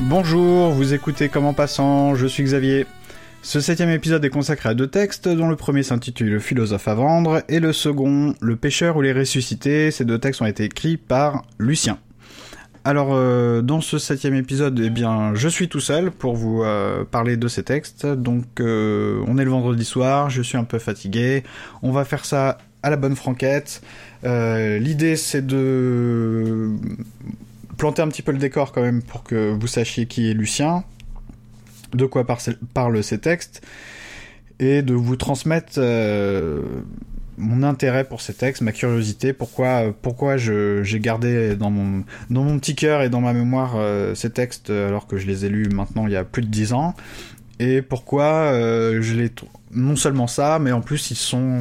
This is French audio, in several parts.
Bonjour, vous écoutez Comment Passant, je suis Xavier. Ce septième épisode est consacré à deux textes, dont le premier s'intitule Le philosophe à vendre et le second Le pêcheur ou les ressuscités. Ces deux textes ont été écrits par Lucien. Alors, euh, dans ce septième épisode, eh bien, je suis tout seul pour vous euh, parler de ces textes. Donc, euh, on est le vendredi soir, je suis un peu fatigué. On va faire ça à la bonne franquette. L'idée, c'est de planter un petit peu le décor quand même pour que vous sachiez qui est Lucien, de quoi parlent ces textes, et de vous transmettre euh, mon intérêt pour ces textes, ma curiosité, pourquoi, pourquoi j'ai gardé dans mon, petit cœur et dans ma mémoire euh, ces textes alors que je les ai lus maintenant il y a plus de dix ans, et pourquoi euh, je les non seulement ça, mais en plus ils sont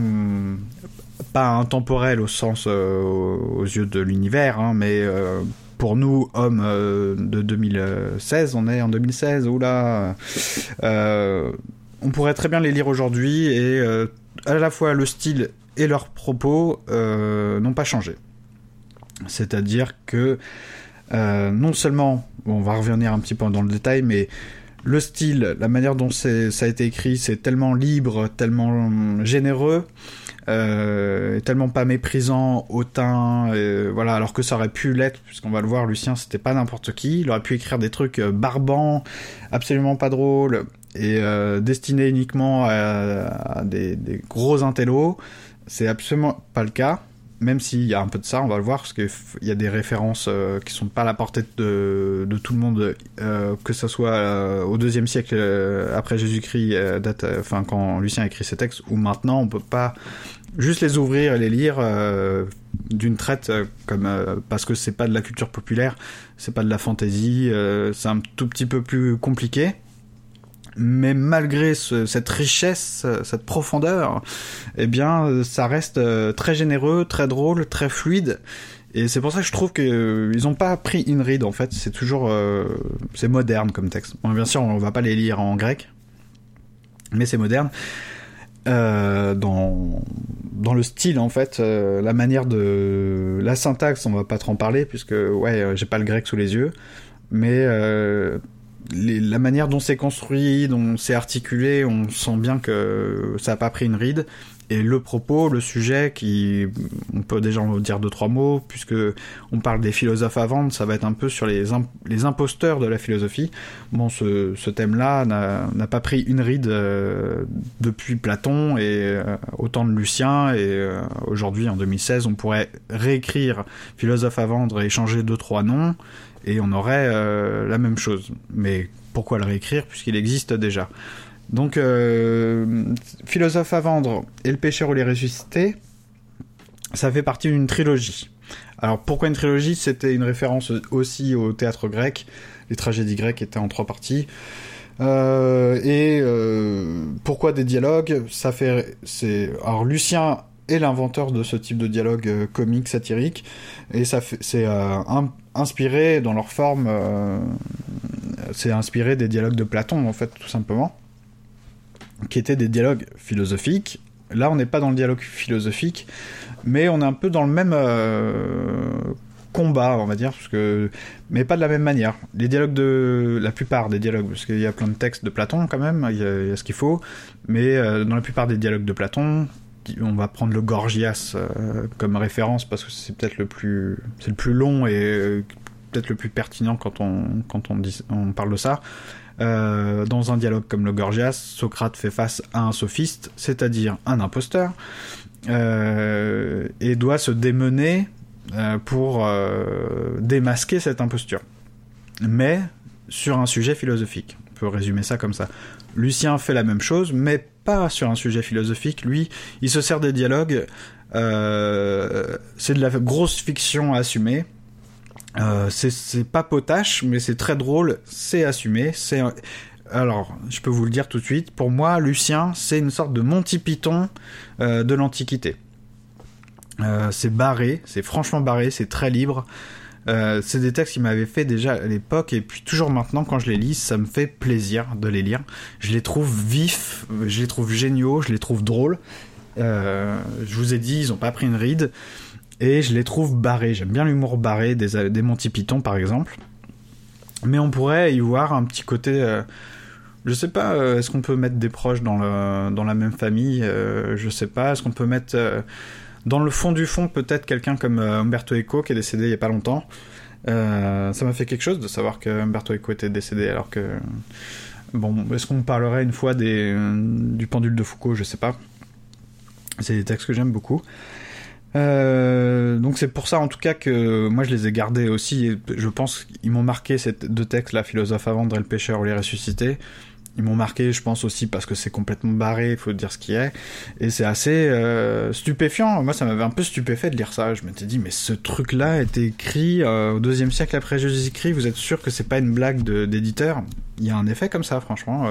pas intemporels au sens aux yeux de l'univers, hein, mais pour nous, hommes euh, de 2016, on est en 2016, oula, euh, on pourrait très bien les lire aujourd'hui et euh, à la fois le style et leurs propos n'ont pas changé. C'est-à-dire que non seulement, on va revenir un petit peu dans le détail, mais le style, la manière dont ça a été écrit, c'est tellement libre, tellement généreux, euh, tellement pas méprisant, hautain, euh, voilà, alors que ça aurait pu l'être, puisqu'on va le voir, Lucien, c'était pas n'importe qui, il aurait pu écrire des trucs euh, barbants, absolument pas drôles, et destinés uniquement à, des, gros intellos, c'est absolument pas le cas même s'il y a un peu de ça, on va le voir, parce qu'il y a des références qui sont pas à la portée de, tout le monde, que ce soit au deuxième siècle après Jésus-Christ, enfin quand Lucien a écrit ses textes, ou maintenant, on peut pas juste les ouvrir et les lire d'une traite, comme parce que c'est pas de la culture populaire, c'est pas de la fantaisie, c'est un tout petit peu plus compliqué mais malgré cette richesse, cette profondeur, eh bien, ça reste euh, très généreux, très drôle, très fluide. Et c'est pour ça que je trouve qu'ils euh, n'ont pas pris une ride en fait. C'est toujours, euh, c'est moderne comme texte. bien sûr, on va pas les lire en grec, mais c'est moderne. Dans dans le style en fait, la manière de la syntaxe, on va pas trop en parler puisque ouais, j'ai pas le grec sous les yeux, mais la manière dont c'est construit, dont c'est articulé, on sent bien que ça n'a pas pris une ride. Et le propos, le sujet, qui, on peut déjà en dire deux trois mots, puisque on parle des philosophes à vendre, ça va être un peu sur les, imposteurs de la philosophie. Bon, ce, thème-là n'a pas pris une ride euh, depuis Platon et euh, autant de Lucien. Et euh, aujourd'hui, en 2016, on pourrait réécrire philosophe à vendre et changer deux trois noms et on aurait la même chose. Mais pourquoi le réécrire puisqu'il existe déjà? Donc, euh, Philosophe à vendre et Le pêcheur ou les ressuscités, ça fait partie d'une trilogie. Alors pourquoi une trilogie? C'était une référence aussi au théâtre grec. Les tragédies grecques étaient en trois parties. Euh, et pourquoi des dialogues? Ça fait, c'est alors Lucien est l'inventeur de ce type de dialogue comique satirique et ça c'est un, inspiré dans leur forme, euh, c'est inspiré des dialogues de Platon en fait tout simplement, qui étaient des dialogues philosophiques. Là, on n'est pas dans le dialogue philosophique, mais on est un peu dans le même euh, combat, on va dire, parce que mais pas de la même manière. Les dialogues de la plupart des dialogues, parce qu'il y a plein de textes de Platon quand même, il y a, ce qu'il faut, mais euh, dans la plupart des dialogues de Platon, on va prendre le Gorgias euh, comme référence parce que c'est peut-être le plus c'est le plus long et peut-être le plus pertinent quand on quand on parle de ça. Euh, dans un dialogue comme le Gorgias, Socrate fait face à un sophiste, c'est-à-dire un imposteur, et doit se démener pour démasquer cette imposture. Mais sur un sujet philosophique. On peut résumer ça comme ça. Lucien fait la même chose, mais pas sur un sujet philosophique. Lui, il se sert des dialogues. Euh, c'est de la grosse fiction à assumer. Euh, c'est pas potache, mais c'est très drôle. C'est assumé. C'est alors, je peux vous le dire tout de suite, pour moi, Lucien, c'est une sorte de Monty Python euh, de l'Antiquité. Euh, c'est barré, c'est franchement barré, c'est très libre. Euh, c'est des textes qui m'avaient fait déjà à l'époque et puis toujours maintenant quand je les lis, ça me fait plaisir de les lire. Je les trouve vifs, je les trouve géniaux, je les trouve drôles. je vous ai dit, ils ont pas pris une ride et je les trouve barrés. J'aime bien l'humour barré des, Monty Python par exemple. Mais on pourrait y voir un petit côté je sais pas, euh, est-ce qu'on peut mettre des proches dans, la même famille euh, Je sais pas. Est-ce qu'on peut mettre euh, dans le fond du fond peut-être quelqu'un comme Umberto Eco qui est décédé il y a pas longtemps Ça m'a fait quelque chose de savoir que Umberto Eco était décédé alors que. Bon, est-ce qu'on parlerait une fois des, du pendule de Foucault? Je sais pas. C'est des textes que j'aime beaucoup. Donc c'est pour ça en tout cas que moi je les ai gardés aussi. Et je pense qu'ils m'ont marqué ces deux textes, la philosophe à vendre et le pêcheur ou les ressuscités ils m'ont marqué, je pense aussi parce que c'est complètement barré, il faut dire ce qui est, et c'est assez euh, stupéfiant. Moi, ça m'avait un peu stupéfait de lire ça. Je m'étais dit, mais ce truc-là été écrit euh, au deuxième siècle après Jésus-Christ. Vous êtes sûr que c'est pas une blague d'éditeur? Il y a un effet comme ça, franchement.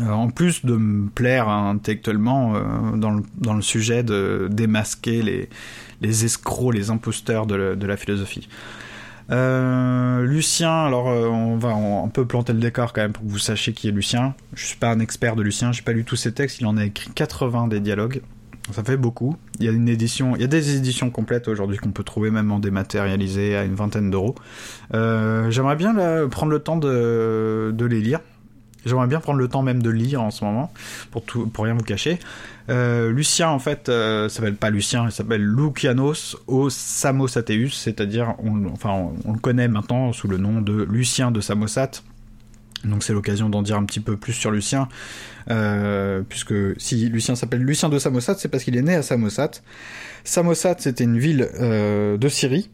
Euh, en plus de me plaire intellectuellement dans le, dans, le, sujet de démasquer les, escrocs, les imposteurs de, la philosophie. Euh, Lucien, alors euh, on va un peu planter le décor quand même pour que vous sachiez qui est Lucien. Je suis pas un expert de Lucien, j'ai pas lu tous ses textes, il en a écrit 80 des dialogues. Ça fait beaucoup. Il y a des éditions complètes aujourd'hui qu'on peut trouver même en dématérialisé à une vingtaine d'euros. Euh, j'aimerais bien prendre le temps de les lire. J'aimerais bien prendre le temps même de lire en ce moment, pour, tout, pour rien vous cacher. Euh, Lucien, en fait, euh, s'appelle pas Lucien, il s'appelle Lucianos au Samosateus, c'est-à-dire, on, enfin, on, le connaît maintenant sous le nom de Lucien de Samosate. Donc c'est l'occasion d'en dire un petit peu plus sur Lucien, euh, puisque si Lucien s'appelle Lucien de Samosate, c'est parce qu'il est né à Samosate. Samosate, c'était une ville euh, de Syrie,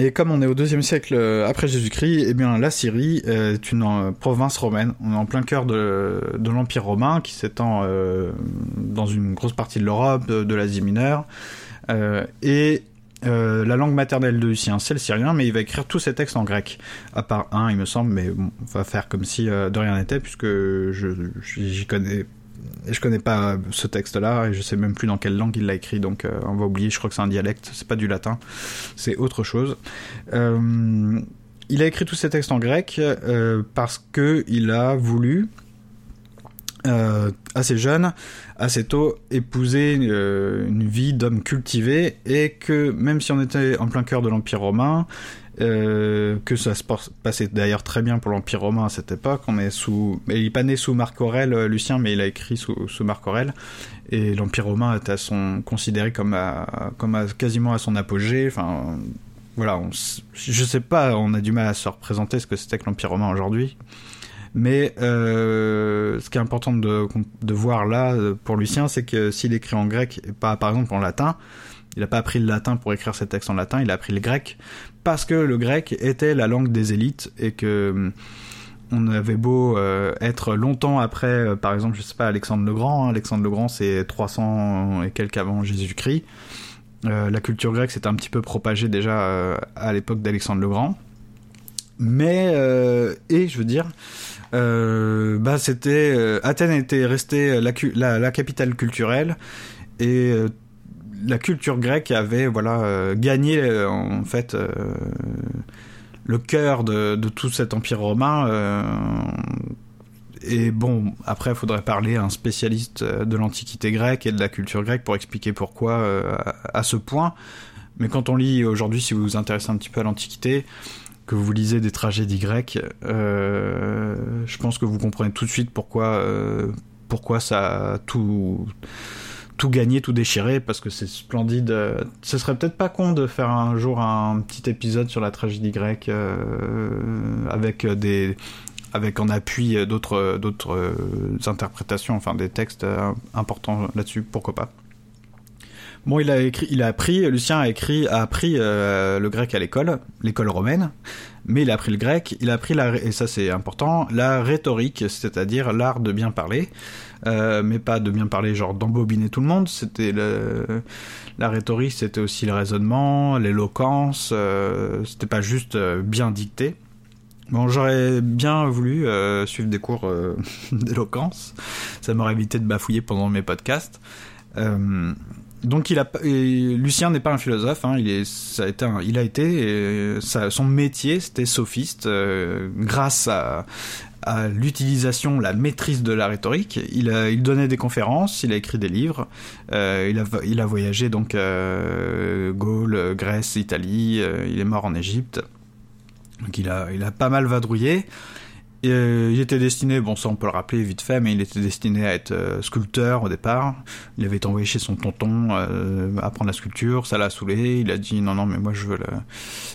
et comme on est au deuxième siècle euh, après Jésus-Christ, eh bien la Syrie est une euh, province romaine. On est en plein cœur de, l'Empire romain qui s'étend euh, dans une grosse partie de l'Europe, de, l'Asie mineure. et la langue maternelle de Lucien, c'est le syrien, mais il va écrire tous ses textes en grec, à part un, il me semble, mais on va faire comme si de rien n'était, puisque je j'y connais je connais pas ce texte-là et je sais même plus dans quelle langue il l'a écrit, donc euh, on va oublier. Je crois que c'est un dialecte, c'est pas du latin, c'est autre chose. Euh, il a écrit tous ces textes en grec euh, parce que il a voulu assez jeune, assez tôt, épouser une vie d'homme cultivé et que même si on était en plein cœur de l'Empire romain, euh, que ça se passait d'ailleurs très bien pour l'Empire romain à cette époque. On est sous, il n'est pas né sous Marc Aurèle, euh, Lucien, mais il a écrit sous, Marc Aurèle. Et l'Empire romain est à son, considéré comme, comme quasiment à son apogée. Enfin, voilà, je sais pas, on a du mal à se représenter ce que c'était que l'Empire romain aujourd'hui. Mais euh, ce qui est important de, de voir là pour Lucien, c'est que s'il écrit en grec et pas par exemple en latin, il n'a pas appris le latin pour écrire ses textes en latin, il a appris le grec parce que le grec était la langue des élites et que hum, on avait beau euh, être longtemps après, euh, par exemple, je sais pas, Alexandre le Grand. Hein. Alexandre le Grand, c'est 300 et quelques avant Jésus-Christ. Euh, la culture grecque s'était un petit peu propagée déjà à l'époque d'Alexandre le Grand. Mais, et je veux dire, bah c'était, Athènes était restée la, la, la capitale culturelle et la culture grecque avait voilà euh, gagné euh, en fait euh, le cœur de, tout cet empire romain. et bon, après, il faudrait parler à un spécialiste de l'antiquité grecque et de la culture grecque pour expliquer pourquoi à, ce point. Mais quand on lit aujourd'hui, si vous vous intéressez un petit peu à l'antiquité, que vous lisez des tragédies grecques, je pense que vous comprenez tout de suite pourquoi, pourquoi ça tout tout gagner, tout déchirer, parce que c'est splendide. Ce serait peut-être pas con de faire un jour un petit épisode sur la tragédie grecque euh, avec des avec en appui d'autres interprétations, enfin des textes importants là-dessus, pourquoi pas. Bon, il a écrit, il a appris, Lucien a écrit, a appris euh, le grec à l'école, l'école romaine, mais il a appris le grec, il a appris la, et ça c'est important, la rhétorique, c'est-à-dire l'art de bien parler. Euh, mais pas de bien parler, genre d'embobiner tout le monde. C'était la rhétorique, c'était aussi le raisonnement, l'éloquence. Euh, c'était pas juste euh, bien dicté. Bon, j'aurais bien voulu suivre des cours d'éloquence. Ça m'aurait évité de bafouiller pendant mes podcasts. Donc, Lucien n'est pas un philosophe. Hein, ça a été il a été. son métier, c'était sophiste. grâce à, l'utilisation, la maîtrise de la rhétorique, il, a, donnait des conférences, il a écrit des livres. euh, il, a, il a voyagé donc euh, Gaule, Grèce, Italie. euh, il est mort en Égypte. Donc il a, il a pas mal vadrouillé. Euh, il était destiné, bon ça on peut le rappeler vite fait, mais il était destiné à être euh, sculpteur au départ. Il avait été envoyé chez son tonton euh, apprendre la sculpture, ça l'a saoulé. Il a dit non non mais moi je veux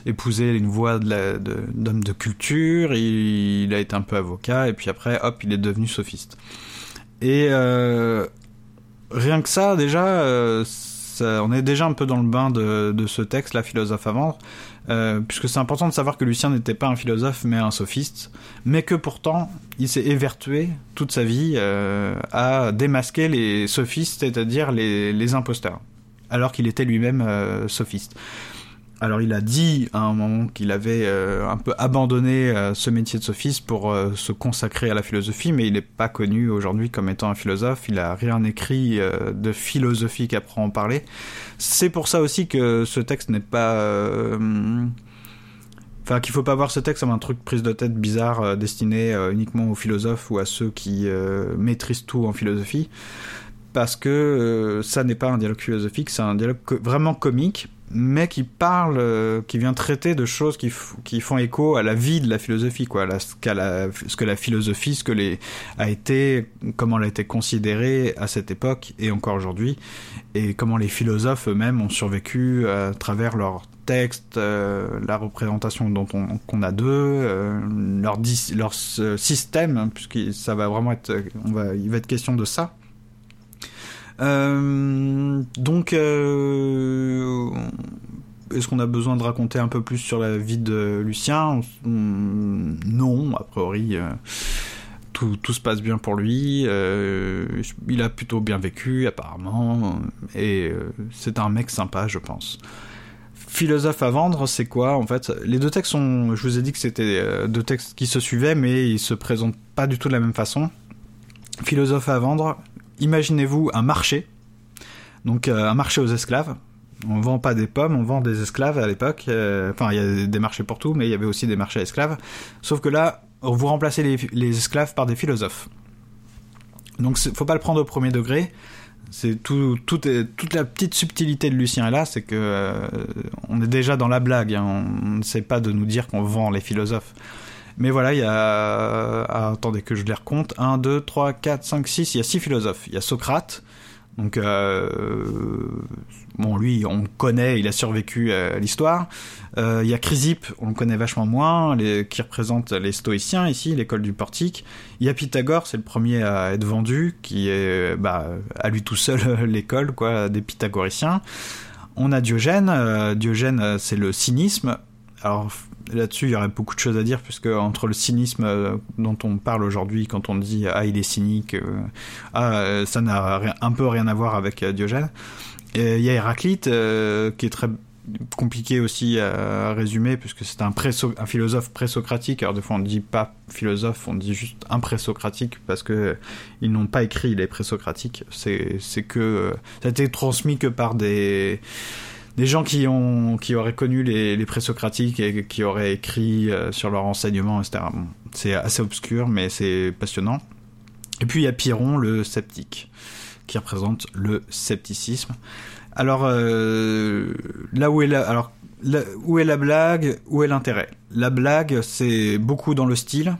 épouser une de- d'homme de, culture. Il, a été un peu avocat et puis après hop il est devenu sophiste. Et rien que ça déjà, ça- on est déjà un peu dans le bain de, de ce texte, la philosophe avant. Euh, puisque c'est important de savoir que Lucien n'était pas un philosophe mais un sophiste, mais que pourtant il s'est évertué toute sa vie euh, à démasquer les sophistes, c'est-à-dire les, imposteurs, alors qu'il était lui-même euh, sophiste. Alors il a dit à un moment qu'il avait euh, un peu abandonné euh, ce métier de sophiste pour euh, se consacrer à la philosophie, mais il n'est pas connu aujourd'hui comme étant un philosophe. Il a rien écrit de philosophique après en parler. C'est pour ça aussi que ce texte n'est pas, enfin qu'il faut pas voir ce texte comme un truc prise de tête bizarre destiné uniquement aux philosophes ou à ceux qui maîtrisent tout en philosophie, parce que ça n'est pas un dialogue philosophique, c'est un dialogue vraiment comique mais qui parle, euh, qui vient traiter de choses qui, qui font écho à la vie de la philosophie, quoi, la- ce, qu'à la, ce que la philosophie, ce que les, a été, comment elle a été considérée à cette époque et encore aujourd'hui, et comment les philosophes eux-mêmes ont survécu à travers leurs textes, euh, la représentation dont on, qu'on a d'eux, euh, leur, leur système, hein, puisque ça va vraiment être, on va, il va être question de ça. Euh, donc, euh, est-ce qu'on a besoin de raconter un peu plus sur la vie de Lucien Non, a priori, euh, tout, se passe bien pour lui. il a plutôt bien vécu, apparemment, et c'est un mec sympa, je pense. Philosophe à vendre, c'est quoi en fait? Les deux textes sont, je vous ai dit que c'était deux textes qui se suivaient, mais ils se présentent pas du tout de la même façon. Philosophe à vendre, imaginez-vous un marché, donc euh, un marché aux esclaves. On vend pas des pommes, on vend des esclaves à l'époque. euh, Enfin, il y a des marchés pour tout, mais il y avait aussi des marchés à esclaves. Sauf que là, vous remplacez les, esclaves par des philosophes. Donc, faut pas le prendre au premier degré. C'est tout, toute la petite subtilité de Lucien est là, c'est que euh, on est déjà dans la blague. hein. On ne sait pas de nous dire qu'on vend les philosophes. Mais voilà, il y a. ah, attendez que je les recompte. 1, 2, 3, 4, 5, 6. Il y a 6 philosophes. Il y a Socrate. Donc, euh, bon, lui, on connaît, il a survécu à l'histoire. Euh, il y a Chrysippe, on le connaît vachement moins, qui représente les stoïciens ici, l'école du portique. Il y a Pythagore, c'est le premier à être vendu, qui est bah, à lui tout seul l'école quoi, des pythagoriciens. On a Diogène. euh, Diogène, euh, c'est le cynisme. Alors là-dessus, il y aurait beaucoup de choses à dire, puisque entre le cynisme euh, dont on parle aujourd'hui, quand on dit ah il est cynique, euh, ah euh, ça n'a un peu rien à voir avec Diogène. Et il y a Héraclite, qui est très compliqué aussi à, résumer, puisque c'est un, un philosophe présocratique. Alors des fois on dit pas philosophe, on dit juste un présocratique, parce que ils n'ont pas écrit les présocratiques. C'est c'est que ça a été transmis que par des des gens qui ont qui auraient connu les, les présocratiques et qui auraient écrit euh, sur leur enseignement, etc. C'est assez obscur, mais c'est passionnant. Et puis il y a Pyrrhon, le sceptique, qui représente le scepticisme. Alors euh, là où est la alors où est la blague, où est l'intérêt? La blague, c'est beaucoup dans le style.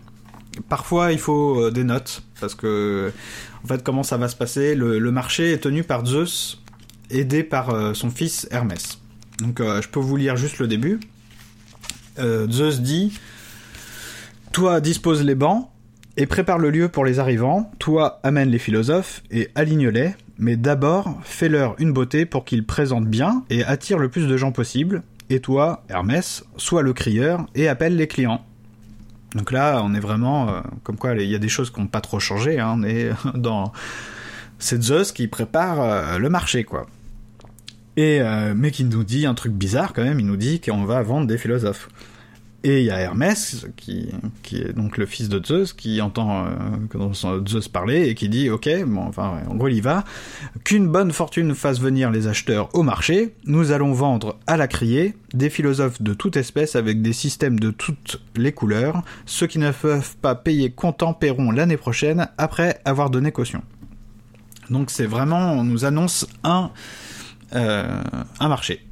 Parfois, il faut euh, des notes parce que en fait, comment ça va se passer? Le marché est tenu par Zeus aidé par euh, son fils Hermès. Donc euh, je peux vous lire juste le début. Euh, Zeus dit Toi dispose les bancs et prépare le lieu pour les arrivants, toi amène les philosophes et aligne-les, mais d'abord fais-leur une beauté pour qu'ils présentent bien et attirent le plus de gens possible, et toi, Hermès, sois le crieur et appelle les clients. Donc là, on est vraiment comme quoi il y a des choses qui n'ont pas trop changé, hein, on est dans c'est Zeus qui prépare euh, le marché, quoi. Et euh, mais qui nous dit un truc bizarre quand même. Il nous dit qu'on va vendre des philosophes. Et il y a Hermès, qui, est donc le fils de Zeus, qui entend euh, Zeus parler et qui dit, ok, bon, enfin, en gros, il y va, qu'une bonne fortune fasse venir les acheteurs au marché, nous allons vendre à la criée des philosophes de toute espèce avec des systèmes de toutes les couleurs. Ceux qui ne peuvent pas payer comptant paieront l'année prochaine après avoir donné caution. Donc c'est vraiment, on nous annonce un, euh, un marché.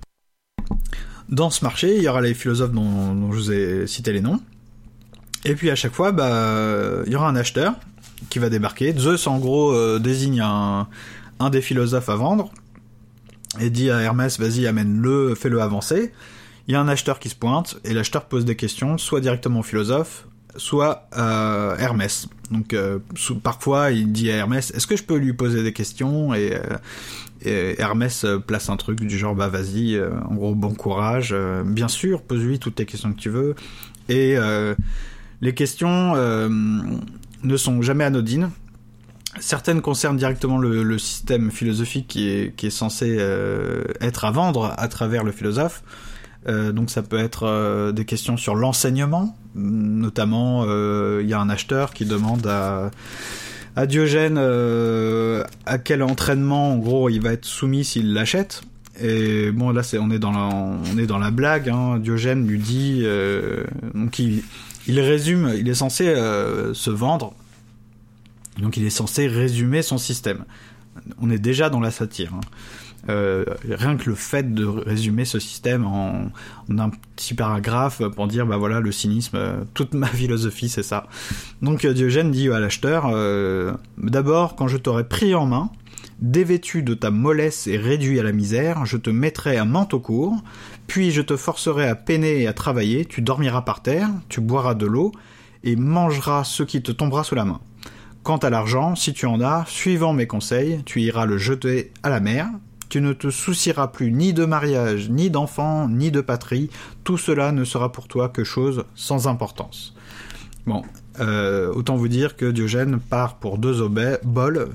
Dans ce marché, il y aura les philosophes dont, je vous ai cité les noms. Et puis à chaque fois, bah, il y aura un acheteur qui va débarquer. Zeus, en gros, euh, désigne un, un des philosophes à vendre et dit à Hermès, vas-y, amène-le, fais-le avancer. Il y a un acheteur qui se pointe et l'acheteur pose des questions, soit directement au philosophe, soit à Hermès. Donc euh, parfois il dit à Hermès, est-ce que je peux lui poser des questions et, euh, Hermès euh, place un truc du genre bah vas-y, euh, en gros bon courage, euh, bien sûr, pose-lui toutes les questions que tu veux. Et les questions ne sont jamais anodines. Certaines concernent directement le, le système philosophique qui est, qui est censé être à vendre à travers le philosophe. Donc ça peut être des questions sur l'enseignement, notamment il y a un acheteur qui demande à Diogène euh, à quel entraînement en gros il va être soumis s'il l'achète. Et bon là c'est on est dans la blague. Hein. Diogène lui dit euh, donc il, résume il est censé euh, se vendre donc il est censé résumer son système. On est déjà dans la satire. Hein. Euh, rien que le fait de résumer ce système en, un petit paragraphe pour dire bah voilà le cynisme, euh, toute ma philosophie c'est ça. Donc euh, Diogène dit à l'acheteur d'abord quand je t'aurai pris en main, dévêtu de ta mollesse et réduit à la misère, je te mettrai un manteau court, puis je te forcerai à peiner et à travailler, tu dormiras par terre, tu boiras de l'eau et mangeras ce qui te tombera sous la main. Quant à l'argent, si tu en as, suivant mes conseils, tu iras le jeter à la mer, tu ne te soucieras plus ni de mariage, ni d'enfants, ni de patrie. Tout cela ne sera pour toi que chose sans importance. Bon, euh, autant vous dire que Diogène part pour deux oboles,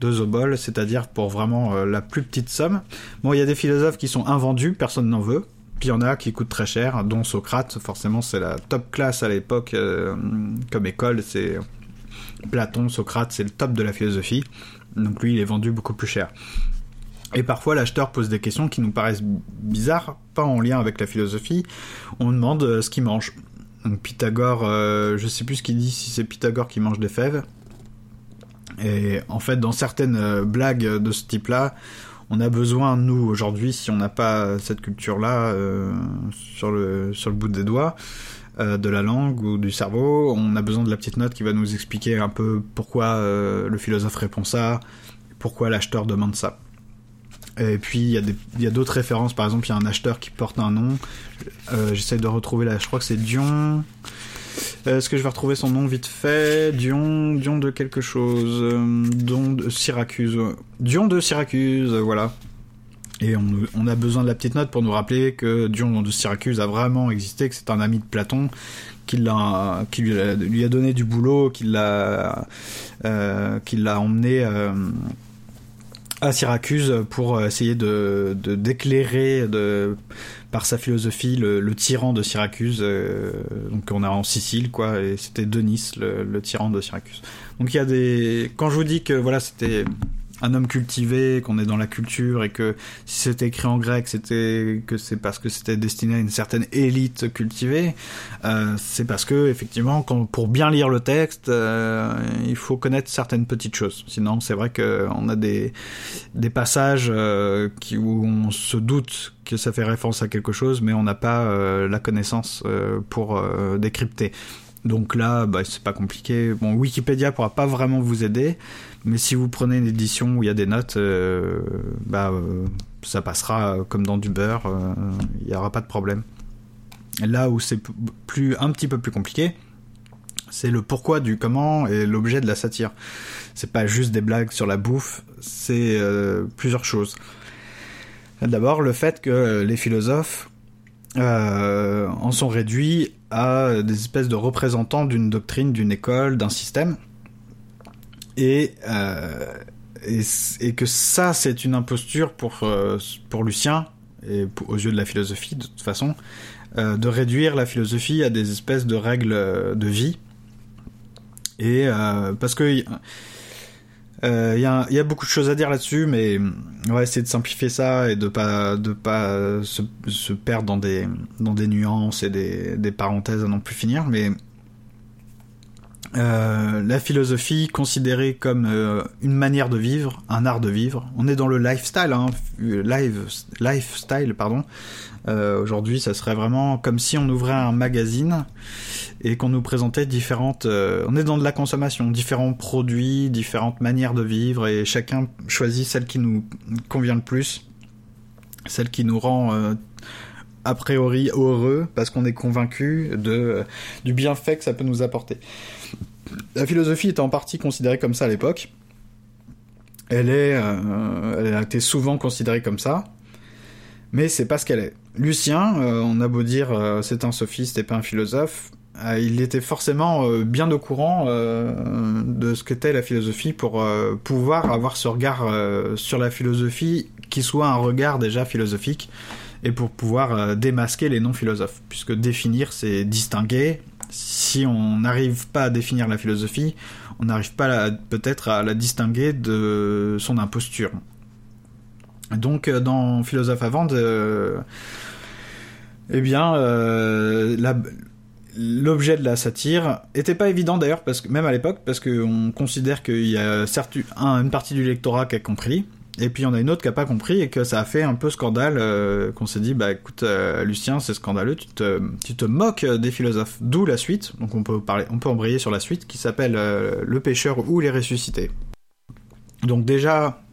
deux oboles, c'est-à-dire pour vraiment euh, la plus petite somme. Bon, il y a des philosophes qui sont invendus, personne n'en veut. Puis il y en a qui coûtent très cher, dont Socrate. Forcément, c'est la top classe à l'époque euh, comme école. C'est Platon, Socrate, c'est le top de la philosophie. Donc lui, il est vendu beaucoup plus cher. Et parfois, l'acheteur pose des questions qui nous paraissent bizarres, pas en lien avec la philosophie. On demande euh, ce qu'il mange. Donc Pythagore, euh, je sais plus ce qu'il dit, si c'est Pythagore qui mange des fèves. Et en fait, dans certaines euh, blagues de ce type-là, on a besoin, nous, aujourd'hui, si on n'a pas cette culture-là euh, sur, le, bout des doigts, de la langue ou du cerveau, on a besoin de la petite note qui va nous expliquer un peu pourquoi le philosophe répond ça, pourquoi l'acheteur demande ça. Et puis il y a d'autres références. Par exemple, il y a un acheteur qui porte un nom. Euh, J'essaie de retrouver là. Je crois que c'est Dion. Est-ce que je vais retrouver son nom vite fait? Dion, Dion de quelque chose. Euh, Dion de Syracuse. Dion de Syracuse, voilà. Et on, a besoin de la petite note pour nous rappeler que Dion de Syracuse a vraiment existé, que c'est un ami de Platon, qui, lui, a, donné du boulot, qui l'a, euh, emmené à Syracuse pour essayer de, d'éclairer par sa philosophie le, le tyran de Syracuse. Euh, donc on a en Sicile quoi, et c'était Denis le, le tyran de Syracuse. Donc il y a des, quand je vous dis que voilà c'était un homme cultivé, qu'on est dans la culture et que si c'était écrit en grec, c'était que c'est parce que c'était destiné à une certaine élite cultivée. Euh, c'est parce que effectivement, quand, pour bien lire le texte, euh, il faut connaître certaines petites choses. Sinon, c'est vrai que on a des des passages euh, qui où on se doute que ça fait référence à quelque chose, mais on n'a pas euh, la connaissance euh, pour décrypter. Donc là, bah, c'est pas compliqué. Bon, Wikipédia pourra pas vraiment vous aider, mais si vous prenez une édition où il y a des notes, euh, bah, euh, ça passera comme dans du beurre. Il n'y aura pas de problème. Là où c'est plus un petit peu plus compliqué, c'est le pourquoi du comment et l'objet de la satire. C'est pas juste des blagues sur la bouffe, c'est euh, plusieurs choses. D'abord, le fait que les philosophes euh, en sont réduits à des espèces de représentants d'une doctrine, d'une école, d'un système. Et, euh, et, que ça, c'est une imposture pour, euh, pour Lucien et aux yeux de la philosophie de toute façon, de réduire la philosophie à des espèces de règles de vie. Et parce que il euh, y, a, beaucoup de choses à dire là-dessus, mais on va essayer de simplifier ça et de pas de pas se, perdre dans des dans des nuances et des, des parenthèses à non plus finir. Mais euh, la philosophie considérée comme euh, une manière de vivre, un art de vivre. On est dans le lifestyle, hein, lifestyle, pardon. Euh, Aujourd'hui, ça serait vraiment comme si on ouvrait un magazine et qu'on nous présentait différentes. Euh, on est dans de la consommation, différents produits, différentes manières de vivre, et chacun choisit celle qui nous convient le plus, celle qui nous rend euh, a priori heureux parce qu'on est convaincu de euh, du bienfait que ça peut nous apporter. La philosophie est en partie considérée comme ça à l'époque. Elle est, elle a été souvent considérée comme ça, mais c'est pas ce qu'elle est. Lucien, on a beau dire c'est un sophiste et pas un philosophe, euh, il était forcément euh, bien au courant euh, de ce qu'était la philosophie pour pouvoir avoir ce regard sur la philosophie qui soit un regard déjà philosophique et pour pouvoir démasquer les non-philosophes. Puisque définir, c'est distinguer. Si on n'arrive pas à définir la philosophie, on n'arrive pas peut-être à la distinguer de son imposture. Donc dans Philosophe avant, eh bien, la, l'objet de la satire était pas évident d'ailleurs parce que même à l'époque parce qu'on considère qu'il y a certes une partie du lectorat qui a compris et puis on a une autre qui a pas compris et que ça a fait un peu scandale euh, qu'on s'est dit bah écoute euh, Lucien c'est scandaleux tu te tu te moques des philosophes d'où la suite. Donc on peut parler on peut embrayer sur la suite qui s'appelle euh, le pêcheur ou les ressuscités. Donc déjà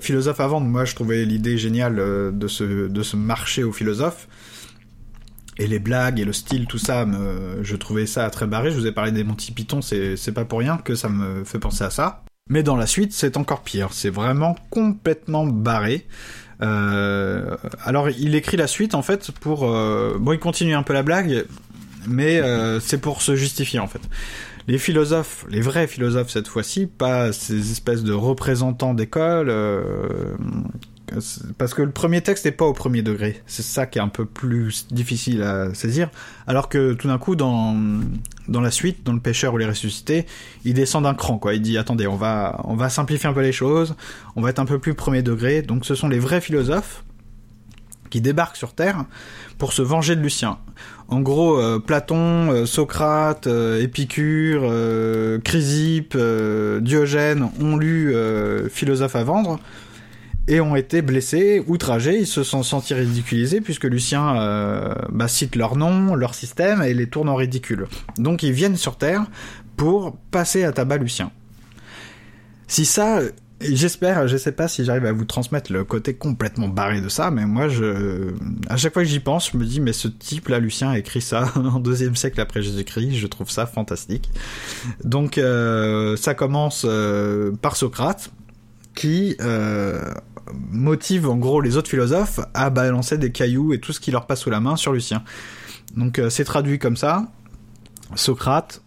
philosophe avant moi je trouvais l'idée géniale de ce de ce marché aux philosophes et les blagues et le style, tout ça, je trouvais ça très barré. Je vous ai parlé des Monty Python, c'est, pas pour rien que ça me fait penser à ça. Mais dans la suite, c'est encore pire. C'est vraiment complètement barré. Euh, alors, il écrit la suite en fait pour. Euh, bon, il continue un peu la blague, mais euh, c'est pour se justifier en fait. Les philosophes, les vrais philosophes cette fois-ci, pas ces espèces de représentants d'école euh, parce que le premier texte n'est pas au premier degré. C'est ça qui est un peu plus difficile à saisir. Alors que tout d'un coup, dans, dans la suite, dans le pêcheur ou les ressuscités, il descend d'un cran, quoi. Il dit, attendez, on va, on va simplifier un peu les choses, on va être un peu plus premier degré. Donc ce sont les vrais philosophes qui débarquent sur Terre pour se venger de Lucien. En gros, euh, Platon, euh, Socrate, euh, Épicure, Chrysippe, Diogène ont lu Philosophe à vendre et ont été blessés, outragés, ils se sont sentis ridiculisés puisque Lucien bah, cite leur nom, leur système et les tourne en ridicule. Donc ils viennent sur Terre pour passer à tabac Lucien. Si ça, j'espère, je sais pas si j'arrive à vous transmettre le côté complètement barré de ça, mais moi je, à chaque fois que j'y pense, je me dis mais ce type là, Lucien a écrit ça en deuxième siècle après Jésus-Christ, je trouve ça fantastique. Donc euh, ça commence euh, par Socrate qui euh, motive en gros les autres philosophes à balancer des cailloux et tout ce qui leur passe sous la main sur Lucien. Donc c'est traduit comme ça. Socrate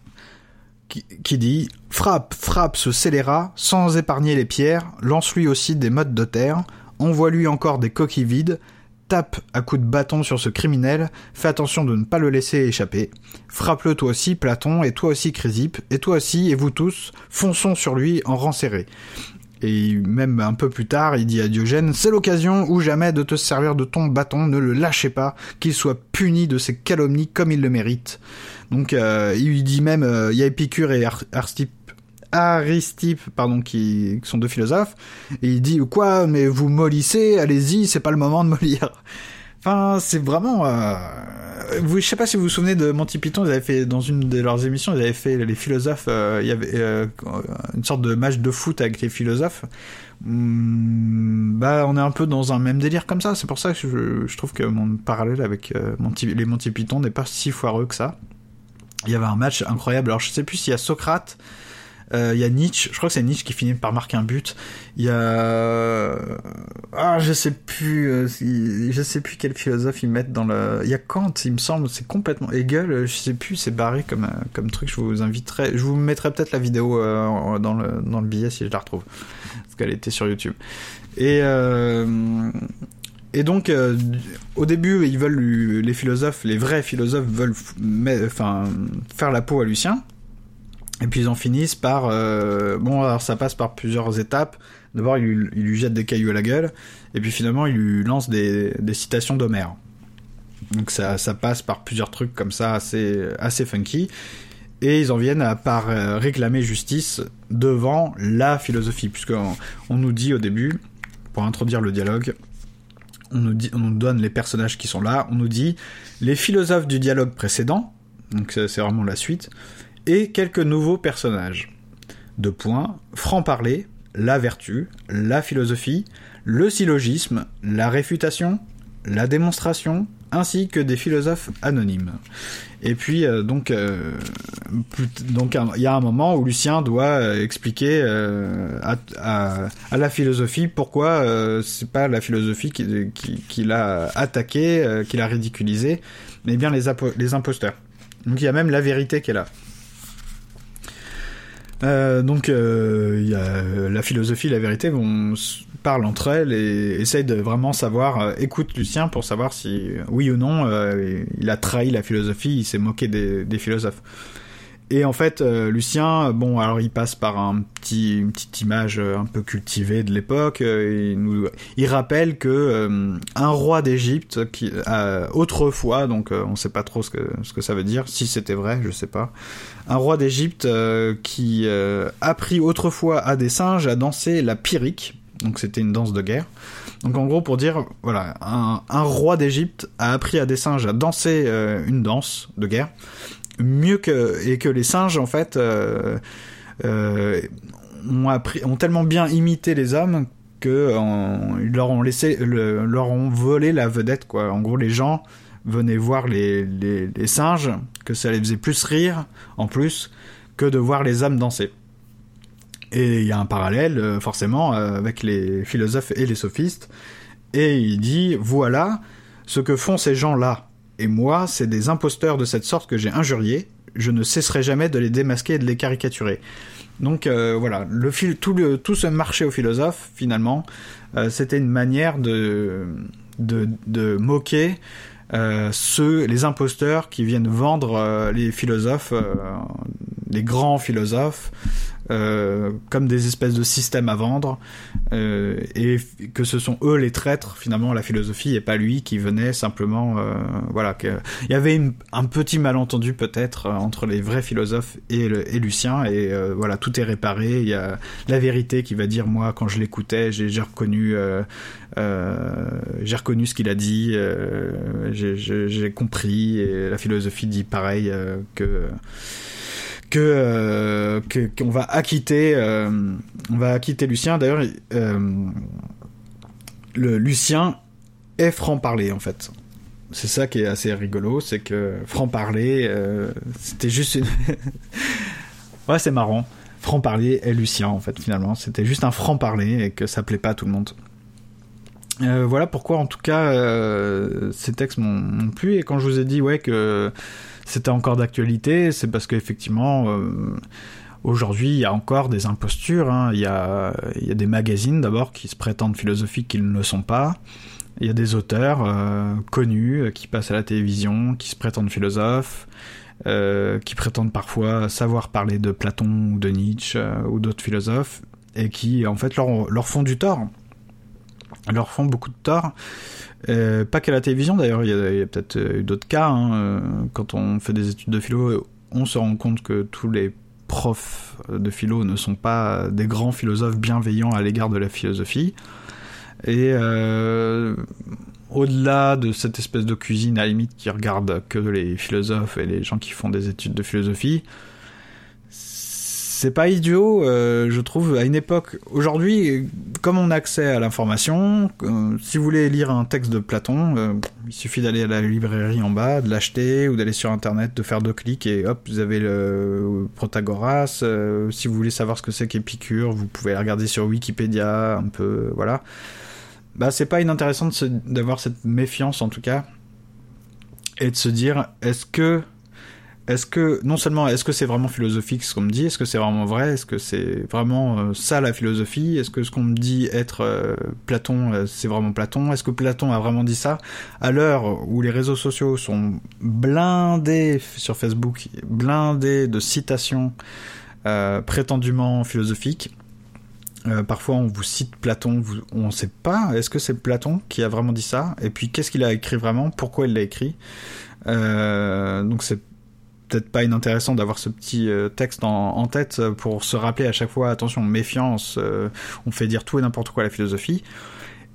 qui, dit Frappe, frappe ce scélérat, sans épargner les pierres, lance-lui aussi des mottes de terre, envoie-lui encore des coquilles vides, tape à coups de bâton sur ce criminel, fais attention de ne pas le laisser échapper. Frappe-le toi aussi, Platon, et toi aussi, Chrysippe, et toi aussi, et vous tous, fonçons sur lui en rang serré. Et même un peu plus tard, il dit à Diogène, c'est l'occasion ou jamais de te servir de ton bâton, ne le lâchez pas, qu'il soit puni de ses calomnies comme il le mérite. Donc euh, il dit même, euh, il y a Épicure et Aristippe, pardon, qui, sont deux philosophes, et il dit quoi, mais vous mollissez, allez-y, c'est pas le moment de mollir. Enfin, c'est vraiment. Euh... Vous, sais pas si vous vous souvenez de Monty Python, ils avaient fait dans une de leurs émissions, ils avaient fait les philosophes. Euh, il y avait euh, une sorte de match de foot avec les philosophes. Hmm, bah, on est un peu dans un même délire comme ça. C'est pour ça que je, trouve que mon parallèle avec euh, les Monty Python n'est pas si foireux que ça. Il y avait un match incroyable. Alors, je sais plus s'il y a Socrate il y a Nietzsche, je crois que c'est Nietzsche qui finit par marquer un but. Il y a ah je sais plus, euh, je sais plus quel philosophe ils mettent dans le. Il y a Kant, il me semble, c'est complètement Hegel, je sais plus, c'est barré comme euh, comme truc. Je vous inviterai, je vous mettrai peut-être la vidéo dans le dans le billet si je la retrouve, parce qu'elle était sur YouTube. Et et donc, euh, au début, ils veulent les philosophes, les vrais philosophes veulent enfin, faire la peau à Lucien. Et puis ils en finissent par... euh, bon, alors ça passe par plusieurs étapes. D'abord, il, lui- jette des cailloux à la gueule. Et puis finalement, il lui lance des, des citations d'Homère. Donc ça, ça passe par plusieurs trucs comme ça, assez, assez funky. Et ils en viennent à par euh, réclamer justice devant la philosophie. Puisqu'on on nous dit au début, pour introduire le dialogue, on nous, dit, on nous donne les personnages qui sont là, on nous dit les philosophes du dialogue précédent, donc c'est vraiment la suite, et quelques nouveaux personnages. Deux points, franc-parler, la vertu, la philosophie, le syllogisme, la réfutation, la démonstration, ainsi que des philosophes anonymes. Et puis euh, donc euh, il y a un moment où Lucien doit euh, expliquer à, la philosophie pourquoi c'est pas la philosophie qui, l'a attaqué, qui l'a ridiculisé, mais bien les, les imposteurs. Donc il y a même la vérité qui est là. Euh, donc euh, a la philosophie, la vérité vont s- parlent entre elles et essayent de vraiment savoir. euh, écoute Lucien pour savoir si euh, oui ou non euh, il a trahi la philosophie, il s'est moqué des philosophes. Et en fait, euh, Lucien, bon, alors il passe par un petit, une petite image euh, un peu cultivée de l'époque. euh, il, rappelle que un roi d'Égypte, qui euh, autrefois, donc on sait pas trop ce que ce que ça veut dire, si c'était vrai, je sais pas. Un roi d'Égypte qui apprit autrefois à des singes à danser la pyrrhique, donc c'était une danse de guerre. Donc en gros pour dire, voilà, un, roi d'Égypte a appris à des singes à danser une danse de guerre mieux que et que les singes en fait euh, euh, ont tellement bien imité les hommes que leur ont laissé le- leur ont volé la vedette quoi. En gros les gens venaient voir les, les, singes que ça les faisait plus rire en plus que de voir les âmes danser. Et il y a un parallèle euh, forcément avec les philosophes et les sophistes. Et il dit voilà ce que font ces gens là et moi, c'est des imposteurs de cette sorte que j'ai injuriés. Je ne cesserai jamais de les démasquer et de les caricaturer. Donc euh, voilà, le tout, ce marché aux philosophes, finalement, euh, c'était une manière de, de, moquer euh, ceux, les imposteurs qui viennent vendre les philosophes, les grands philosophes, euh, comme des espèces de systèmes à vendre, euh, et que ce sont eux les traîtres finalement la philosophie et pas lui qui venait simplement, euh, voilà, que il y avait un petit malentendu peut-être entre les vrais philosophes et, le, et Lucien et voilà tout est réparé. Il y a la vérité qui va dire moi quand je l'écoutais j'ai reconnu j'ai reconnu ce qu'il a dit, j'ai- compris et la philosophie dit pareil que euh, que- qu'on va acquitter euh, on va acquitter Lucien. D'ailleurs euh, le Lucien est franc parler en fait. C'est ça qui est assez rigolo c'est que franc parler c'était juste une ouais c'est marrant. Franc parler est Lucien en fait finalement. C'était juste un franc parler et que ça plaît pas à tout le monde. Voilà pourquoi en tout cas ces textes m'ont plu. Et quand je vous ai dit ouais que c'était encore d'actualité, c'est parce qu'effectivement, euh, aujourd'hui, il y a encore des impostures. hein. Il, y a, des magazines d'abord qui se prétendent philosophiques qui ne le sont pas. Il y a des auteurs euh, connus euh, qui passent à la télévision, qui se prétendent philosophes, euh, qui prétendent parfois savoir parler de Platon ou de Nietzsche ou d'autres philosophes, et qui en fait leur, font du tort. Leur font beaucoup de tort. Euh, pas qu'à la télévision d'ailleurs, il y a, peut-être euh, eu d'autres cas. hein. Euh, Quand on fait des études de philo, on se rend compte que tous les profs de philo ne sont pas des grands philosophes bienveillants à l'égard de la philosophie. Et au-delà de cette espèce de cuisine à la limite qui regarde que les philosophes et les gens qui font des études de philosophie, c'est pas idiot, euh, je trouve, à une époque. Aujourd'hui, comme on a accès à l'information, euh, si vous voulez lire un texte de Platon, euh, il suffit d'aller à la librairie en bas, de l'acheter, ou d'aller sur internet, de faire deux clics, et hop, vous avez le Protagoras. Si vous voulez savoir ce que c'est qu'Épicure, vous pouvez regarder sur Wikipédia, un peu, voilà. Bah, c'est pas inintéressant d'avoir cette méfiance, en tout cas, et de se dire, est-ce que est-ce que non seulement est-ce que c'est vraiment philosophique ce qu'on me dit, est-ce que c'est vraiment vrai, est-ce que c'est vraiment euh, ça la philosophie, est-ce que ce qu'on me dit être euh, Platon, euh, c'est vraiment Platon, est-ce que Platon a vraiment dit ça À l'heure où les réseaux sociaux sont blindés sur Facebook, blindés de citations prétendument philosophiques. parfois, on vous cite Platon, on ne sait pas. Est-ce que c'est Platon qui a vraiment dit ça Et puis, qu'est-ce qu'il a écrit vraiment Pourquoi il l'a écrit Donc, c'est peut-être pas inintéressant d'avoir ce petit euh, texte en, tête pour se rappeler à chaque fois attention méfiance euh, on fait dire tout et n'importe quoi à la philosophie.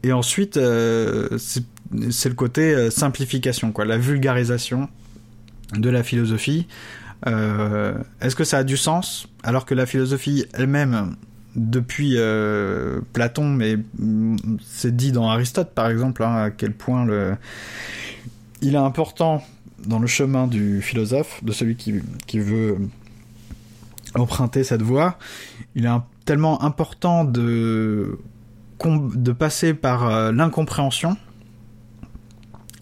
Et ensuite euh, c'est le côté simplification quoi la vulgarisation de la philosophie. Est-ce que ça a du sens alors que la philosophie elle-même depuis Platon mais mm, c'est dit dans Aristote par exemple hein, à quel point le il est important dans le chemin du philosophe, de celui qui, veut emprunter cette voie, il est tellement important de, passer par euh, l'incompréhension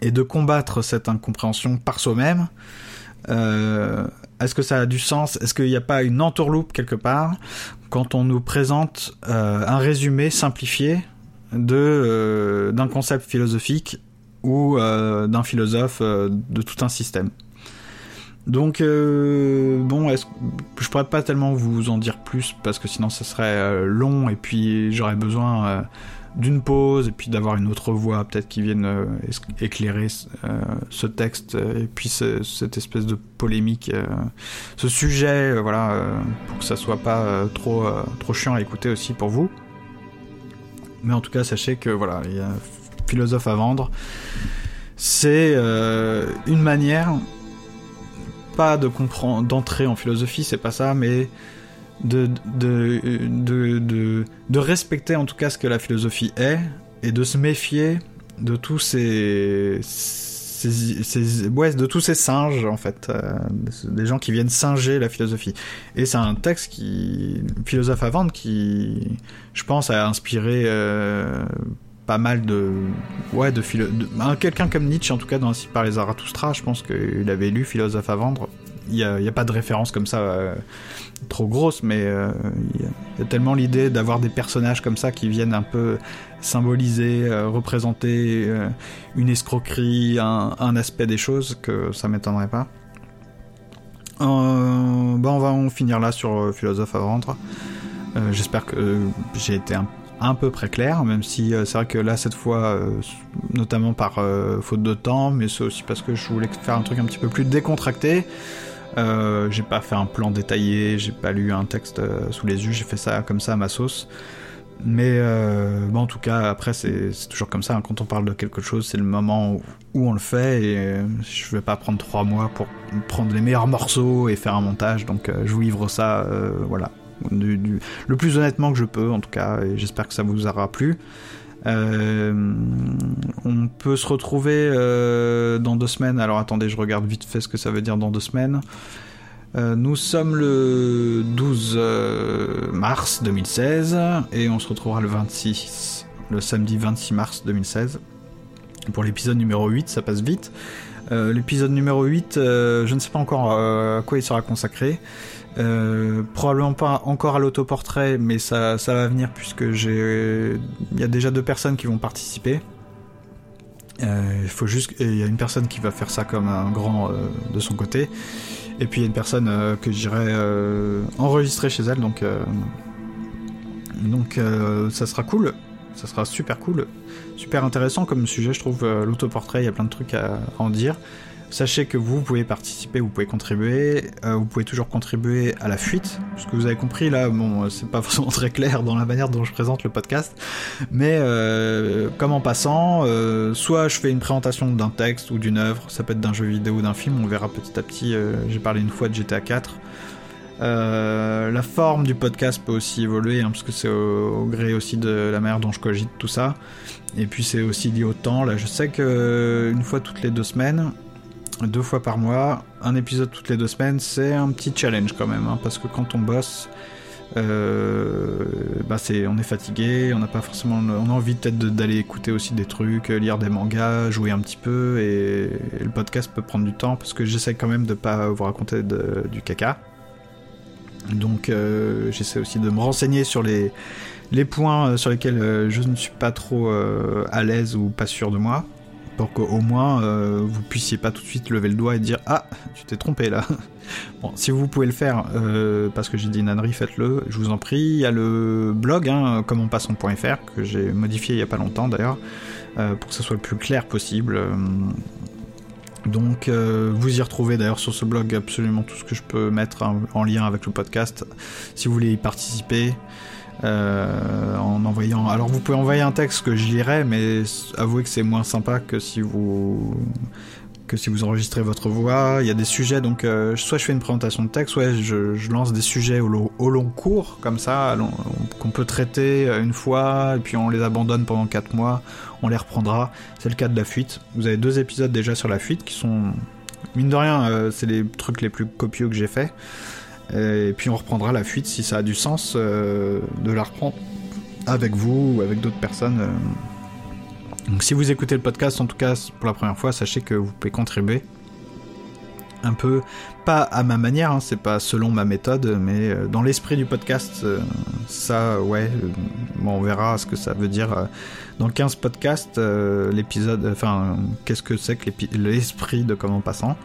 et de combattre cette incompréhension par soi-même. Euh, est-ce que ça a du sens? Est-ce qu'il n'y a pas une entourloupe quelque part quand on nous présente euh, un résumé simplifié d'un concept philosophique ou euh, d'un philosophe euh, de tout un système. Donc euh, bon, est je pourrais pas tellement vous en dire plus parce que sinon ça serait long et puis j'aurais besoin d'une pause et puis d'avoir une autre voix peut-être qui vienne éclairer ce texte et puis cette espèce de polémique, ce sujet, voilà, pour que ça soit pas trop trop chiant à écouter aussi pour vous. Mais en tout cas, sachez que voilà, il y a philosophe à vendre. C'est euh, une manière, pas de comprendre, d'entrer en philosophie, c'est pas ça, mais de de, de, de, respecter en tout cas ce que la philosophie est et de se méfier de tous ces, ces, de tous ces singes en fait, euh, des gens qui viennent singer la philosophie. Et c'est un texte qui, philosophe à vendre, qui, je pense, a inspiré euh, pas mal de ouais de, de quelqu'un comme Nietzsche en tout cas dans Ainsi par les Zarathustra je pense qu'il avait lu philosophe à vendre. Il y a, pas de référence comme ça euh, trop grosse mais euh, il, y a, tellement l'idée d'avoir des personnages comme ça qui viennent un peu symboliser euh, représenter une escroquerie un, aspect des choses que ça m'étonnerait pas. On va en finir là sur philosophe à vendre. J'espère que j'ai été un à peu près clair, même si euh, c'est vrai que là, cette fois, euh, notamment par euh, faute de temps, mais c'est aussi parce que je voulais faire un truc un petit peu plus décontracté. j'ai pas fait un plan détaillé, j'ai pas lu un texte sous les yeux, j'ai fait ça comme ça à ma sauce. Mais bon, en tout cas, après, c'est toujours comme ça. Hein. quand on parle de quelque chose, c'est le moment où, où, on le fait. Et je vais pas prendre trois mois pour prendre les meilleurs morceaux et faire un montage. Donc, je vous livre ça, voilà, le plus honnêtement que je peux, en tout cas, et j'espère que ça vous aura plu. Euh, on peut se retrouver euh, dans deux semaines. Alors attendez, je regarde vite fait ce que ça veut dire dans deux semaines. Euh, nous sommes le 12 mars 2016 et on se retrouvera le 26, le samedi 26 mars 2016 pour l'épisode numéro 8, ça passe vite. l'épisode numéro 8, je ne sais pas encore à quoi il sera consacré. Euh, probablement pas encore à l'autoportrait, mais ça, va venir puisque j'ai, il y a déjà deux personnes qui vont participer. Euh, il faut juste, il y a une personne qui va faire ça comme un grand euh, de son côté, et puis il y a une personne que j'irai enregistrer chez elle, donc donc ça sera cool, ça sera super cool, super intéressant comme sujet, je trouve l'autoportrait, il y a plein de trucs à en dire. Sachez que vous, pouvez participer, vous pouvez contribuer, euh, vous pouvez toujours contribuer à la fuite. Ce que vous avez compris là, bon, euh, c'est pas forcément très clair dans la manière dont je présente le podcast, mais euh, comme en passant, soit je fais une présentation d'un texte ou d'une œuvre, ça peut être d'un jeu vidéo ou d'un film, on verra petit à petit. J'ai parlé une fois de GTA 4. la forme du podcast peut aussi évoluer, hein, parce que c'est au, gré aussi de la manière dont je cogite tout ça. Et puis c'est aussi lié au temps. Là, je sais que une fois toutes les deux semaines, deux fois par mois, un épisode toutes les deux semaines, c'est un petit challenge quand même, hein, parce que quand on bosse, euh, bah on est fatigué, on n'a pas forcément, on a envie peut-être d'aller écouter aussi des trucs, lire des mangas, jouer un petit peu, et, podcast peut prendre du temps parce que j'essaie quand même de pas vous raconter du caca. Donc j'essaie aussi de me renseigner sur les points sur lesquels je ne suis pas trop à l'aise ou pas sûr de moi pour qu'au moins euh, vous puissiez pas tout de suite lever le doigt et dire ah tu t'es trompé là. bon si vous pouvez le faire euh, parce que j'ai dit une faites-le, je vous en prie. Il y a le blog hein, commentpassons.fr que j'ai modifié il y a pas longtemps d'ailleurs euh, pour que ce soit le plus clair possible. Donc vous y retrouvez d'ailleurs sur ce blog absolument tout ce que je peux mettre en lien avec le podcast si vous voulez y participer. Euh, en envoyant. Alors vous pouvez envoyer un texte que je lirai, mais avouez que c'est moins sympa que si vous que si vous enregistrez votre voix. Il y a des sujets, donc euh, soit je fais une présentation de texte, soit je, lance des sujets au, long cours, comme ça, qu'on peut traiter une fois, et puis on les abandonne pendant 4 mois, on les reprendra. C'est le cas de la fuite. Vous avez deux épisodes déjà sur la fuite qui sont, mine de rien, euh, c'est les trucs les plus copieux que j'ai fait. Et puis on reprendra la fuite si ça a du sens euh, de la reprendre avec vous ou avec d'autres personnes. Euh. Donc si vous écoutez le podcast, en tout cas pour la première fois, sachez que vous pouvez contribuer un peu, pas à ma manière, hein, c'est pas selon ma méthode, mais euh, dans l'esprit du podcast, ça, ouais, bon, on verra ce que ça veut dire. Dans le 15 podcast, l'épisode, enfin, qu'est-ce que c'est que l'esprit de Comment Passant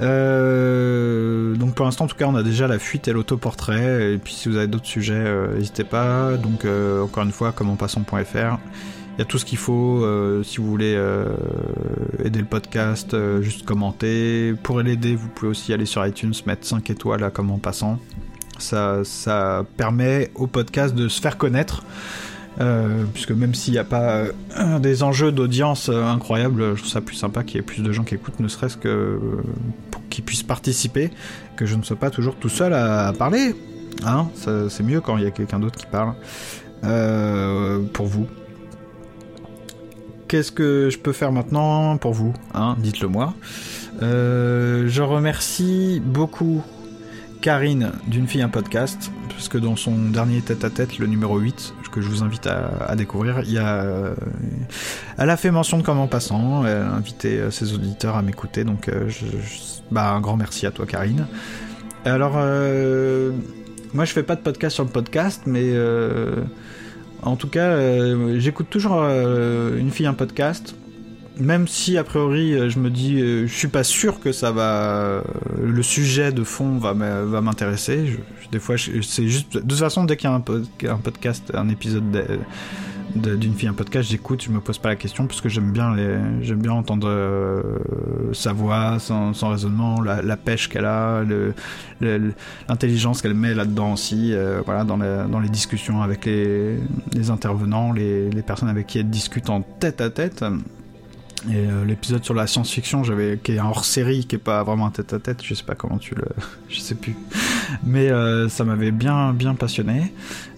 euh, donc pour l'instant, en tout cas, on a déjà la fuite et l'autoportrait. Et puis si vous avez d'autres sujets, euh, n'hésitez pas. Donc euh, encore une fois, comme commenpassons.fr. Il y a tout ce qu'il faut si vous voulez aider le podcast, juste commenter. Pour l'aider, vous pouvez aussi aller sur iTunes, mettre 5 étoiles à Comment Passant. Ça, ça permet au podcast de se faire connaître. Euh, puisque même s'il n'y a pas euh, des enjeux d'audience euh, incroyables, je trouve ça plus sympa qu'il y ait plus de gens qui écoutent, ne serait-ce que pour qu'ils puissent participer, que je ne sois pas toujours tout seul à, parler. Hein c'est mieux quand il y a quelqu'un d'autre qui parle pour vous. Qu'est-ce que je peux faire maintenant pour vous hein Dites-le moi. je remercie beaucoup Karine d'une fille un podcast, parce que dans son dernier tête-à-tête, le numéro 8, que je vous invite à, découvrir, il y a, euh, elle a fait mention de comment passant, elle a invité euh, ses auditeurs à m'écouter, donc euh, bah, un grand merci à toi Karine. Alors, moi je fais pas de podcast sur le podcast, mais en tout cas, j'écoute toujours une fille un podcast même si a priori euh, je me dis euh, je suis pas sûr que ça va le sujet de fond va m'intéresser. Des fois c'est juste de toute façon dès qu'il y a un, podcast un épisode d'une fille un podcast j'écoute je me pose pas la question parce que j'aime bien les j'aime bien entendre euh, sa voix son, raisonnement la, pêche qu'elle a l'intelligence qu'elle met là dedans aussi voilà dans, dans les discussions avec les, les intervenants les, les personnes avec qui elle discute en tête à tête et euh, l'épisode sur la science-fiction, j'avais qui est hors-série, qui est pas vraiment un tête-à-tête, je sais pas comment tu le, je sais plus. Mais euh, ça m'avait bien bien passionné.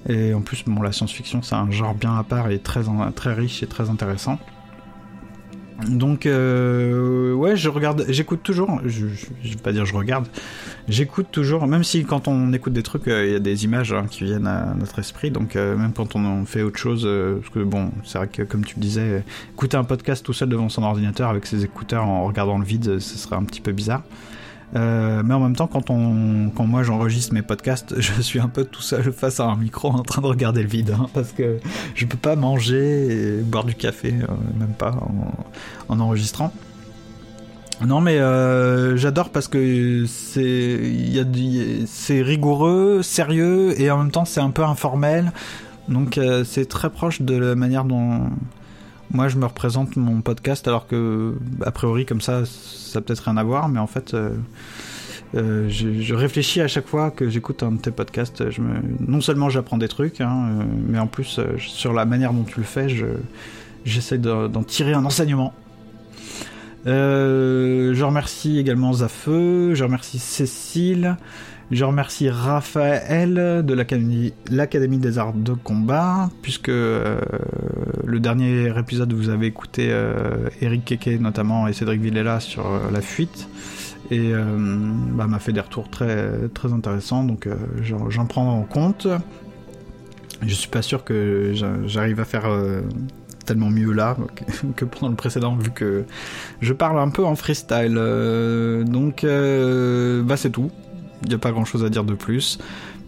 Et en plus, bon, la science-fiction, c'est un genre bien à part et très très riche et très intéressant. Donc euh, ouais, je regarde, j'écoute toujours. Je, je, vais pas dire je regarde. J'écoute toujours, même si quand on écoute des trucs, euh, il y a des images hein, qui viennent à notre esprit. Donc euh, même quand on fait autre chose, parce que bon, c'est vrai que comme tu le disais, écouter un podcast tout seul devant son ordinateur avec ses écouteurs en regardant le vide, ce serait un petit peu bizarre. Euh, mais en même temps, quand, on, quand moi j'enregistre mes podcasts, je suis un peu tout seul face à un micro en train de regarder le vide, hein, parce que je peux pas manger et boire du café, euh, même pas en, enregistrant. Non mais euh, j'adore parce que c'est c'est rigoureux, sérieux et en même temps c'est un peu informel. Donc c'est très proche de la manière dont moi je me représente mon podcast alors que a priori comme ça ça peut-être rien à voir, mais en fait, euh, euh, je, réfléchis à chaque fois que j'écoute un de tes podcasts. Je me... Non seulement j'apprends des trucs, hein, euh, mais en plus, sur la manière dont tu le fais, j'essaie d'en tirer un enseignement. je remercie également Zafeu, je remercie Cécile, je remercie Raphaël de l'Académie des Arts de Combat, puisque euh, le dernier épisode vous avez écouté euh, Eric Keke notamment et Cédric Villela sur euh, la fuite et bah, m'a fait des retours très, très intéressants, donc j'en prends en compte. Je suis pas sûr que j'arrive à faire tellement mieux là que pendant le précédent, vu que je parle un peu en freestyle. donc, bah c'est tout. Il n'y a pas grand chose à dire de plus.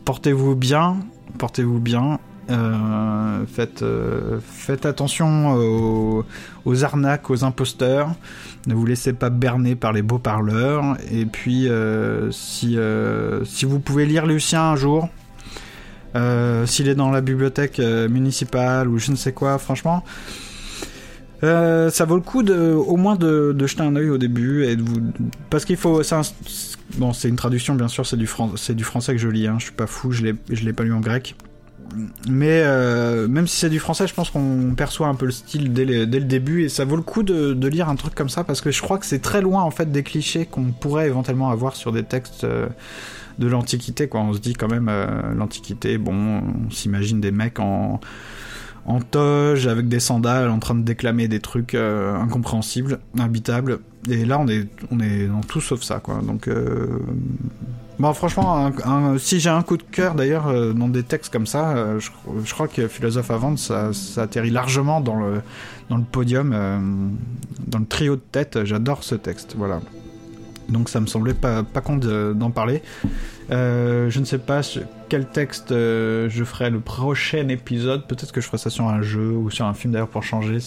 Portez-vous bien, portez-vous bien. Euh, faites, euh, faites attention aux, arnaques, aux imposteurs. Ne vous laissez pas berner par les beaux parleurs. Et puis, euh, si vous pouvez lire Lucien un jour, s'il est dans la bibliothèque municipale ou je ne sais quoi, franchement, ça vaut le coup de, au moins de, jeter un œil au début parce qu'il faut, bon, c'est une traduction bien sûr, c'est du, français que je lis, hein, je suis pas fou, je l'ai, je l'ai pas lu en grec mais euh, même si c'est du français, je pense qu'on perçoit un peu le style dès, le début et ça vaut le coup de, lire un truc comme ça parce que je crois que c'est très loin en fait des clichés qu'on pourrait éventuellement avoir sur des textes euh, de l'Antiquité. Quoi, on se dit quand même euh, l'Antiquité, bon, on s'imagine des mecs en en toge avec des sandales en train de déclamer des trucs incompréhensibles, imbitables. Et là, on est on est dans tout sauf ça, quoi. Donc Bon, franchement, si j'ai un coup de cœur d'ailleurs euh, dans des textes comme ça, euh, je, crois que Philosophe vendre, ça, atterrit largement dans le, podium, euh, dans le trio de tête. J'adore ce texte, voilà. Donc ça me semblait pas, pas con d'en parler. je ne sais pas quel texte je ferai le prochain épisode. Peut-être que je ferai ça sur un jeu ou sur un film d'ailleurs pour changer.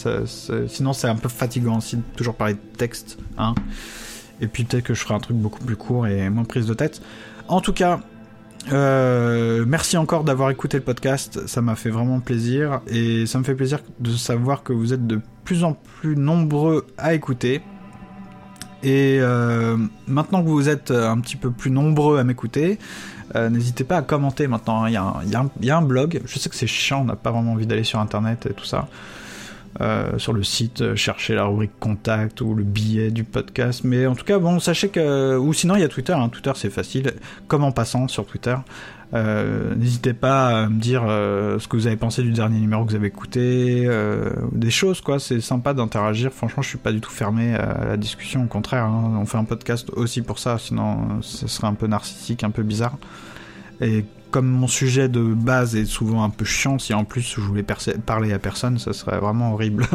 sinon c'est un peu fatigant aussi de toujours parler de texte. Hein. Et puis peut-être que je ferai un truc beaucoup plus court et moins prise de tête. En tout cas, euh, merci encore d'avoir écouté le podcast, ça m'a fait vraiment plaisir et ça me fait plaisir de savoir que vous êtes de plus en plus nombreux à écouter. Et euh, maintenant que vous êtes un petit peu plus nombreux à m'écouter, euh, n'hésitez pas à commenter maintenant. Il y, il y, a un blog, je sais que c'est chiant, on n'a pas vraiment envie d'aller sur internet et tout ça. Euh, sur le site, euh, chercher la rubrique contact ou le billet du podcast. Mais en tout cas, bon, sachez que. Ou sinon, il y a Twitter. Hein. Twitter, c'est facile. Comme en passant sur Twitter. Euh, n'hésitez pas à me dire ce que vous avez pensé du dernier numéro que vous avez écouté, des choses quoi. C'est sympa d'interagir. Franchement, je suis pas du tout fermé à la discussion. Au contraire, hein. on fait un podcast aussi pour ça. Sinon, ce serait un peu narcissique, un peu bizarre. Et comme mon sujet de base est souvent un peu chiant, si en plus je voulais parler à personne, ça serait vraiment horrible.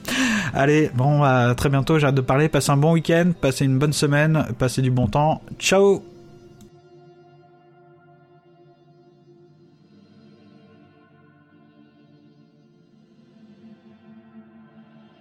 Allez, bon, à très bientôt, j'ai hâte de parler. Passez un bon week-end, passez une bonne semaine, passez du bon temps. Ciao